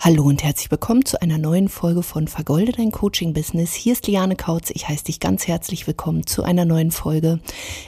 Hallo und herzlich willkommen zu einer neuen Folge von Vergolde dein Coaching Business. Hier ist Liane Kautz. Ich heiße dich ganz herzlich willkommen zu einer neuen Folge.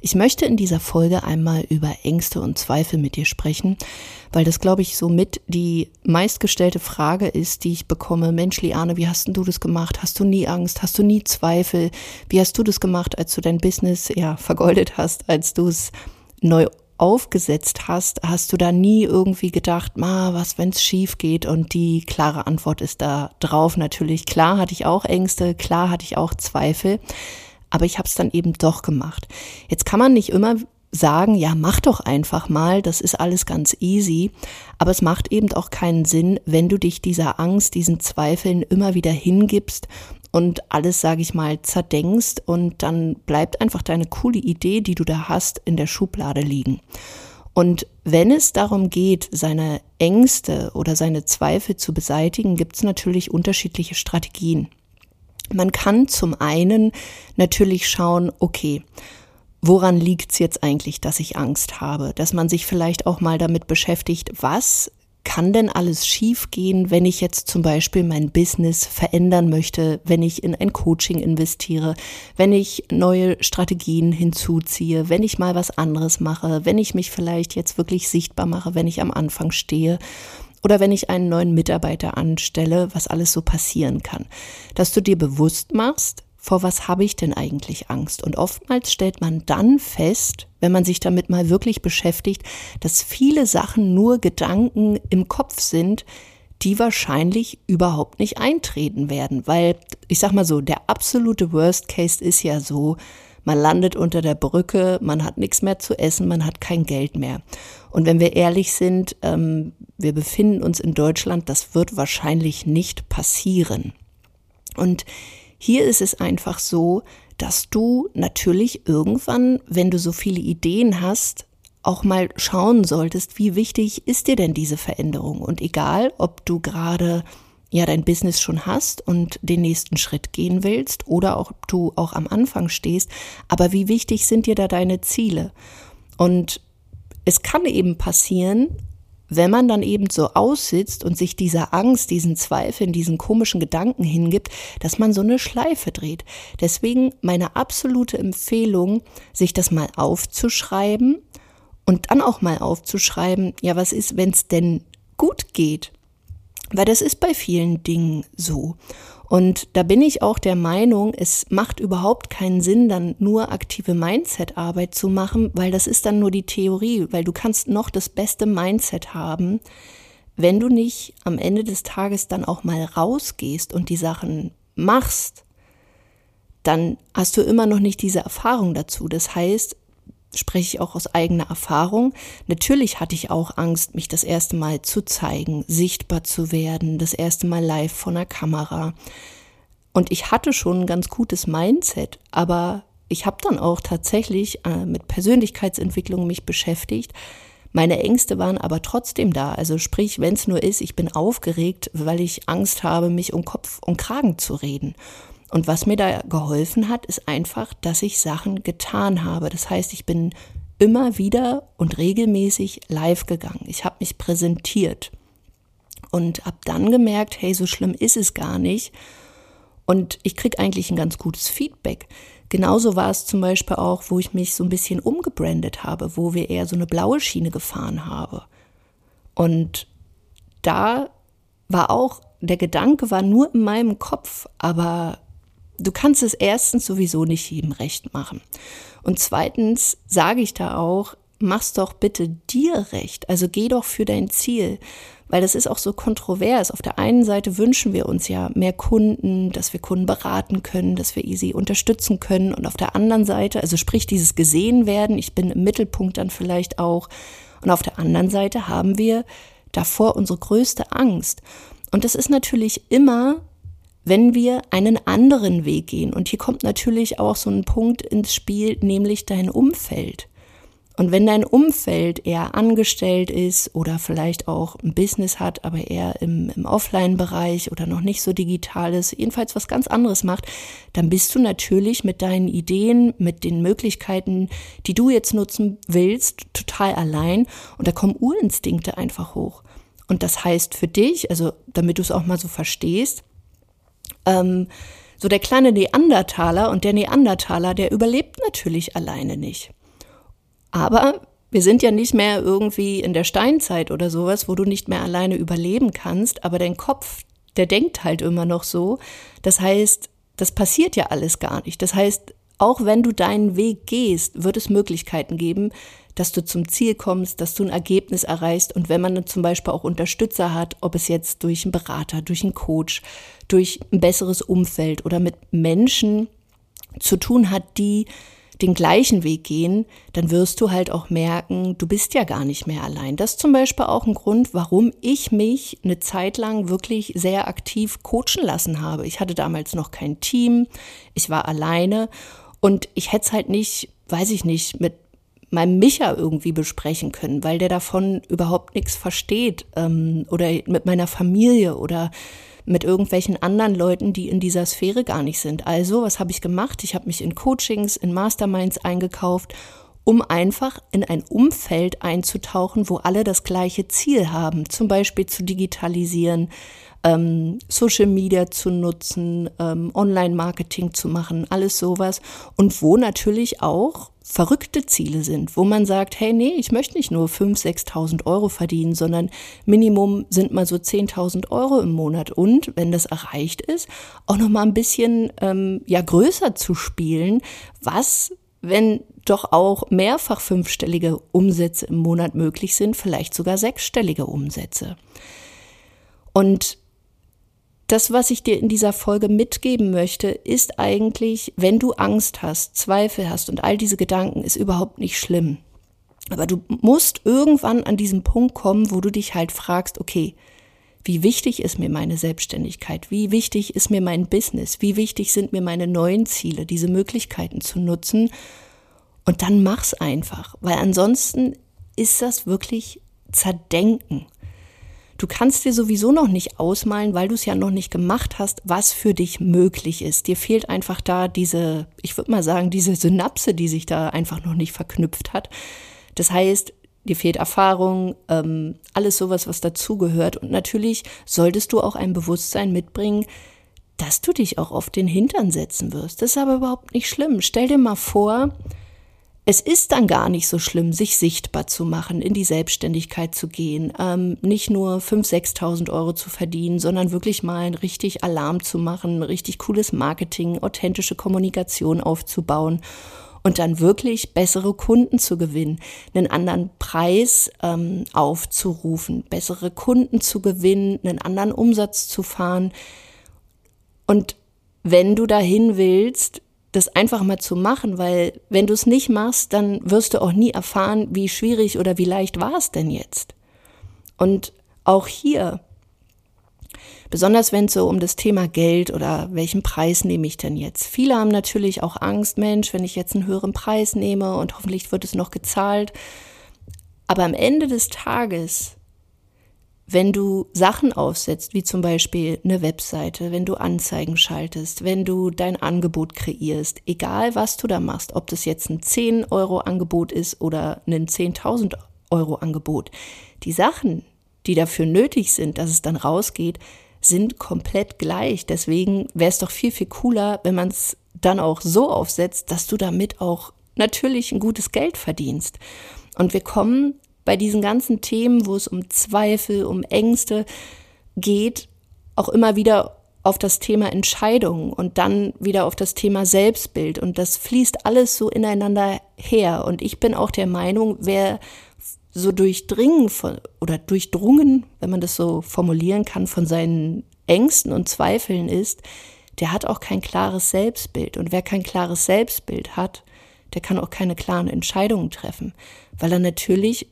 Ich möchte in dieser Folge einmal über Ängste und Zweifel mit dir sprechen, weil das, glaube ich, somit die meistgestellte Frage ist, die ich bekomme. Mensch, Liane, wie hast du das gemacht? Hast du nie Angst? Hast du nie Zweifel? Wie hast du das gemacht, als du dein Business, ja, vergoldet hast, als du es neu aufgesetzt hast, hast du da nie irgendwie gedacht, ma, was, wenn's schief geht? Und die klare Antwort ist da drauf natürlich. Klar hatte ich auch Ängste, klar hatte ich auch Zweifel, aber ich habe es dann eben doch gemacht. Jetzt kann man nicht immer sagen, ja, mach doch einfach mal, das ist alles ganz easy, aber es macht eben auch keinen Sinn, wenn du dich dieser Angst, diesen Zweifeln immer wieder hingibst und alles, sage ich mal, zerdenkst und dann bleibt einfach deine coole Idee, die du da hast, in der Schublade liegen. Und wenn es darum geht, seine Ängste oder seine Zweifel zu beseitigen, gibt es natürlich unterschiedliche Strategien. Man kann zum einen natürlich schauen, okay, woran liegt es jetzt eigentlich, dass ich Angst habe? Dass man sich vielleicht auch mal damit beschäftigt, was kann denn alles schiefgehen, wenn ich jetzt zum Beispiel mein Business verändern möchte, wenn ich in ein Coaching investiere, wenn ich neue Strategien hinzuziehe, wenn ich mal was anderes mache, wenn ich mich vielleicht jetzt wirklich sichtbar mache, wenn ich am Anfang stehe oder wenn ich einen neuen Mitarbeiter anstelle, was alles so passieren kann. Dass du dir bewusst machst, vor was habe ich denn eigentlich Angst? Und oftmals stellt man dann fest, wenn man sich damit mal wirklich beschäftigt, dass viele Sachen nur Gedanken im Kopf sind, die wahrscheinlich überhaupt nicht eintreten werden. Weil, ich sag mal so, der absolute Worst Case ist ja so, man landet unter der Brücke, man hat nichts mehr zu essen, man hat kein Geld mehr. Und wenn wir ehrlich sind, ähm, wir befinden uns in Deutschland, das wird wahrscheinlich nicht passieren. Und hier ist es einfach so, dass du natürlich irgendwann, wenn du so viele Ideen hast, auch mal schauen solltest, wie wichtig ist dir denn diese Veränderung? Und egal, ob du gerade ja dein Business schon hast und den nächsten Schritt gehen willst oder ob du auch am Anfang stehst, aber wie wichtig sind dir da deine Ziele? Und es kann eben passieren, wenn man dann eben so aussitzt und sich dieser Angst, diesen Zweifeln, diesen komischen Gedanken hingibt, dass man so eine Schleife dreht. Deswegen meine absolute Empfehlung, sich das mal aufzuschreiben und dann auch mal aufzuschreiben, ja, was ist, wenn es denn gut geht? Weil das ist bei vielen Dingen so. Und da bin ich auch der Meinung, es macht überhaupt keinen Sinn, dann nur aktive Mindset-Arbeit zu machen, weil das ist dann nur die Theorie, weil du kannst noch das beste Mindset haben, wenn du nicht am Ende des Tages dann auch mal rausgehst und die Sachen machst, dann hast du immer noch nicht diese Erfahrung dazu. Das heißt, spreche ich auch aus eigener Erfahrung. Natürlich hatte ich auch Angst, mich das erste Mal zu zeigen, sichtbar zu werden, das erste Mal live vor einer Kamera. Und ich hatte schon ein ganz gutes Mindset, aber ich habe dann auch tatsächlich äh, mit Persönlichkeitsentwicklung mich beschäftigt. Meine Ängste waren aber trotzdem da. Also sprich, wenn es nur ist, ich bin aufgeregt, weil ich Angst habe, mich um Kopf und Kragen zu reden. Und was mir da geholfen hat, ist einfach, dass ich Sachen getan habe. Das heißt, ich bin immer wieder und regelmäßig live gegangen. Ich habe mich präsentiert und habe dann gemerkt, hey, so schlimm ist es gar nicht. Und ich kriege eigentlich ein ganz gutes Feedback. Genauso war es zum Beispiel auch, wo ich mich so ein bisschen umgebrandet habe, wo wir eher so eine blaue Schiene gefahren haben. Und da war auch, der Gedanke war nur in meinem Kopf, aber Du kannst es erstens sowieso nicht jedem recht machen. Und zweitens sage ich da auch, mach's doch bitte dir recht. Also geh doch für dein Ziel. Weil das ist auch so kontrovers. Auf der einen Seite wünschen wir uns ja mehr Kunden, dass wir Kunden beraten können, dass wir easy unterstützen können. Und auf der anderen Seite, also sprich dieses gesehen werden, ich bin im Mittelpunkt dann vielleicht auch. Und auf der anderen Seite haben wir davor unsere größte Angst. Und das ist natürlich immer wenn wir einen anderen Weg gehen. Und hier kommt natürlich auch so ein Punkt ins Spiel, nämlich dein Umfeld. Und wenn dein Umfeld eher angestellt ist oder vielleicht auch ein Business hat, aber eher im, im Offline-Bereich oder noch nicht so digital ist, jedenfalls was ganz anderes macht, dann bist du natürlich mit deinen Ideen, mit den Möglichkeiten, die du jetzt nutzen willst, total allein. Und da kommen Urinstinkte einfach hoch. Und das heißt für dich, also damit du es auch mal so verstehst, ähm, so der kleine Neandertaler und der Neandertaler, der überlebt natürlich alleine nicht. Aber wir sind ja nicht mehr irgendwie in der Steinzeit oder sowas, wo du nicht mehr alleine überleben kannst, aber dein Kopf, der denkt halt immer noch so. Das heißt, das passiert ja alles gar nicht. Das heißt, auch wenn du deinen Weg gehst, wird es Möglichkeiten geben, dass du zum Ziel kommst, dass du ein Ergebnis erreichst. Und wenn man dann zum Beispiel auch Unterstützer hat, ob es jetzt durch einen Berater, durch einen Coach, durch ein besseres Umfeld oder mit Menschen zu tun hat, die den gleichen Weg gehen, dann wirst du halt auch merken, du bist ja gar nicht mehr allein. Das ist zum Beispiel auch ein Grund, warum ich mich eine Zeit lang wirklich sehr aktiv coachen lassen habe. Ich hatte damals noch kein Team, ich war alleine und ich hätte es halt nicht, weiß ich nicht, mit meinem Micha irgendwie besprechen können, weil der davon überhaupt nichts versteht ähm, oder mit meiner Familie oder mit irgendwelchen anderen Leuten, die in dieser Sphäre gar nicht sind. Also, was habe ich gemacht? Ich habe mich in Coachings, in Masterminds eingekauft, um einfach in ein Umfeld einzutauchen, wo alle das gleiche Ziel haben, zum Beispiel zu digitalisieren, ähm, Social Media zu nutzen, ähm, Online-Marketing zu machen, alles sowas. Und wo natürlich auch verrückte Ziele sind, wo man sagt, hey, nee, ich möchte nicht nur 5.000, 6.000 Euro verdienen, sondern Minimum sind mal so 10.000 Euro im Monat. Und wenn das erreicht ist, auch noch mal ein bisschen ähm, ja größer zu spielen, was wenn doch auch mehrfach fünfstellige Umsätze im Monat möglich sind, vielleicht sogar sechsstellige Umsätze. Und das, was ich dir in dieser Folge mitgeben möchte, ist eigentlich, wenn du Angst hast, Zweifel hast und all diese Gedanken, ist überhaupt nicht schlimm. Aber du musst irgendwann an diesen Punkt kommen, wo du dich halt fragst, okay, wie wichtig ist mir meine Selbstständigkeit? Wie wichtig ist mir mein Business? Wie wichtig sind mir meine neuen Ziele, diese Möglichkeiten zu nutzen? Und dann mach's einfach, weil ansonsten ist das wirklich Zerdenken. Du kannst dir sowieso noch nicht ausmalen, weil du es ja noch nicht gemacht hast, was für dich möglich ist. Dir fehlt einfach da diese, ich würde mal sagen, diese Synapse, die sich da einfach noch nicht verknüpft hat. Das heißt, dir fehlt Erfahrung, ähm, alles sowas, was dazugehört. Und natürlich solltest du auch ein Bewusstsein mitbringen, dass du dich auch auf den Hintern setzen wirst. Das ist aber überhaupt nicht schlimm. Stell dir mal vor, es ist dann gar nicht so schlimm, sich sichtbar zu machen, in die Selbstständigkeit zu gehen, ähm, nicht nur 5.000, 6.000 Euro zu verdienen, sondern wirklich mal ein richtig Alarm zu machen, richtig cooles Marketing, authentische Kommunikation aufzubauen und dann wirklich bessere Kunden zu gewinnen, einen anderen Preis ähm, aufzurufen, bessere Kunden zu gewinnen, einen anderen Umsatz zu fahren. Und wenn du dahin willst, das einfach mal zu machen, weil wenn du es nicht machst, dann wirst du auch nie erfahren, wie schwierig oder wie leicht war es denn jetzt. Und auch hier, besonders wenn es so um das Thema Geld oder welchen Preis nehme ich denn jetzt? Viele haben natürlich auch Angst, Mensch, wenn ich jetzt einen höheren Preis nehme und hoffentlich wird es noch gezahlt. Aber am Ende des Tages wenn du Sachen aufsetzt, wie zum Beispiel eine Webseite, wenn du Anzeigen schaltest, wenn du dein Angebot kreierst, egal was du da machst, ob das jetzt ein 10 Euro Angebot ist oder ein 10.000 Euro Angebot, die Sachen, die dafür nötig sind, dass es dann rausgeht, sind komplett gleich. Deswegen wäre es doch viel, viel cooler, wenn man es dann auch so aufsetzt, dass du damit auch natürlich ein gutes Geld verdienst. Und wir kommen bei diesen ganzen Themen, wo es um Zweifel, um Ängste geht, auch immer wieder auf das Thema Entscheidungen und dann wieder auf das Thema Selbstbild. Und das fließt alles so ineinander her. Und ich bin auch der Meinung, wer so durchdringen von, oder durchdrungen, wenn man das so formulieren kann, von seinen Ängsten und Zweifeln ist, der hat auch kein klares Selbstbild. Und wer kein klares Selbstbild hat, der kann auch keine klaren Entscheidungen treffen, weil er natürlich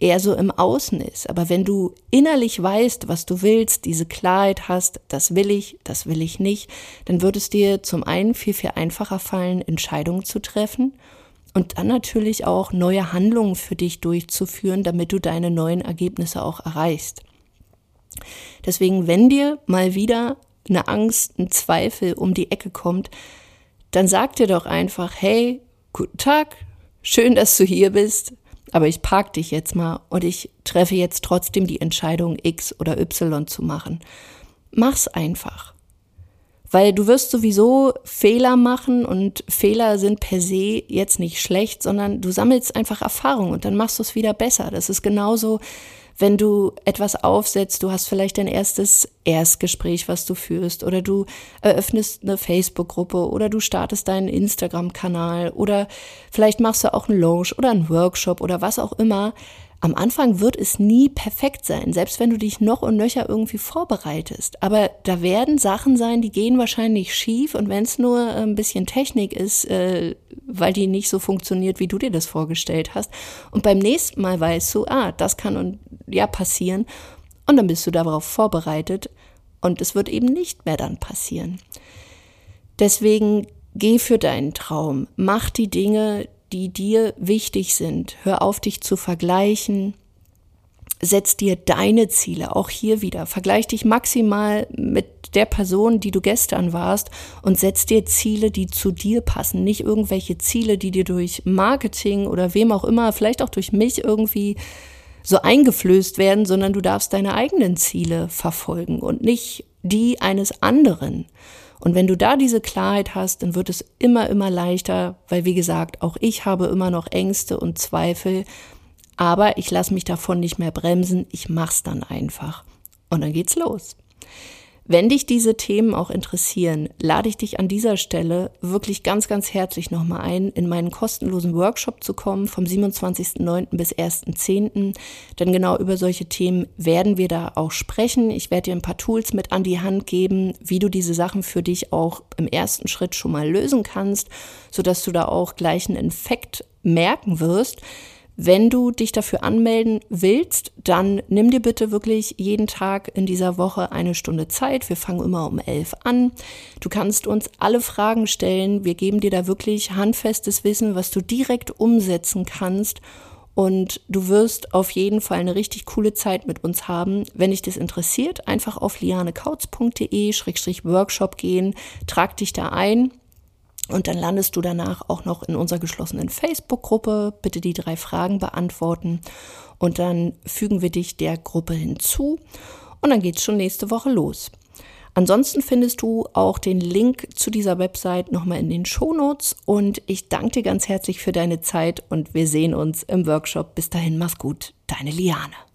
eher so im Außen ist. Aber wenn du innerlich weißt, was du willst, diese Klarheit hast, das will ich, das will ich nicht, dann wird es dir zum einen viel, viel einfacher fallen, Entscheidungen zu treffen und dann natürlich auch neue Handlungen für dich durchzuführen, damit du deine neuen Ergebnisse auch erreichst. Deswegen, wenn dir mal wieder eine Angst, ein Zweifel um die Ecke kommt, dann sag dir doch einfach, hey, guten Tag, schön, dass du hier bist aber ich park dich jetzt mal und ich treffe jetzt trotzdem die Entscheidung, X oder Y zu machen. Mach's einfach. Weil du wirst sowieso Fehler machen und Fehler sind per se jetzt nicht schlecht, sondern du sammelst einfach Erfahrung und dann machst du es wieder besser. Das ist genauso, wenn du etwas aufsetzt, du hast vielleicht dein erstes Erstgespräch, was du führst, oder du eröffnest eine Facebook-Gruppe oder du startest deinen Instagram-Kanal oder vielleicht machst du auch einen Launch oder einen Workshop oder was auch immer. Am Anfang wird es nie perfekt sein, selbst wenn du dich noch und nöcher irgendwie vorbereitest. Aber da werden Sachen sein, die gehen wahrscheinlich schief und wenn es nur ein bisschen Technik ist, äh, weil die nicht so funktioniert, wie du dir das vorgestellt hast. Und beim nächsten Mal weißt du, ah, das kann und ja passieren. Und dann bist du darauf vorbereitet und es wird eben nicht mehr dann passieren. Deswegen geh für deinen Traum, mach die Dinge, die dir wichtig sind. Hör auf, dich zu vergleichen. Setz dir deine Ziele, auch hier wieder. Vergleich dich maximal mit der Person, die du gestern warst und setz dir Ziele, die zu dir passen. Nicht irgendwelche Ziele, die dir durch Marketing oder wem auch immer, vielleicht auch durch mich irgendwie so eingeflößt werden, sondern du darfst deine eigenen Ziele verfolgen und nicht die eines anderen. Und wenn du da diese Klarheit hast, dann wird es immer, immer leichter, weil wie gesagt, auch ich habe immer noch Ängste und Zweifel, aber ich lasse mich davon nicht mehr bremsen, ich mach's dann einfach. Und dann geht's los. Wenn dich diese Themen auch interessieren, lade ich dich an dieser Stelle wirklich ganz, ganz herzlich nochmal ein, in meinen kostenlosen Workshop zu kommen vom 27.09. bis 1.10. Denn genau über solche Themen werden wir da auch sprechen. Ich werde dir ein paar Tools mit an die Hand geben, wie du diese Sachen für dich auch im ersten Schritt schon mal lösen kannst, sodass du da auch gleich einen Effekt merken wirst. Wenn du dich dafür anmelden willst, dann nimm dir bitte wirklich jeden Tag in dieser Woche eine Stunde Zeit. Wir fangen immer um elf an. Du kannst uns alle Fragen stellen. Wir geben dir da wirklich handfestes Wissen, was du direkt umsetzen kannst. Und du wirst auf jeden Fall eine richtig coole Zeit mit uns haben. Wenn dich das interessiert, einfach auf lianekautz.de-workshop gehen, trag dich da ein. Und dann landest du danach auch noch in unserer geschlossenen Facebook-Gruppe. Bitte die drei Fragen beantworten. Und dann fügen wir dich der Gruppe hinzu. Und dann geht's schon nächste Woche los. Ansonsten findest du auch den Link zu dieser Website nochmal in den Shownotes. Und ich danke dir ganz herzlich für deine Zeit und wir sehen uns im Workshop. Bis dahin, mach's gut. Deine Liane.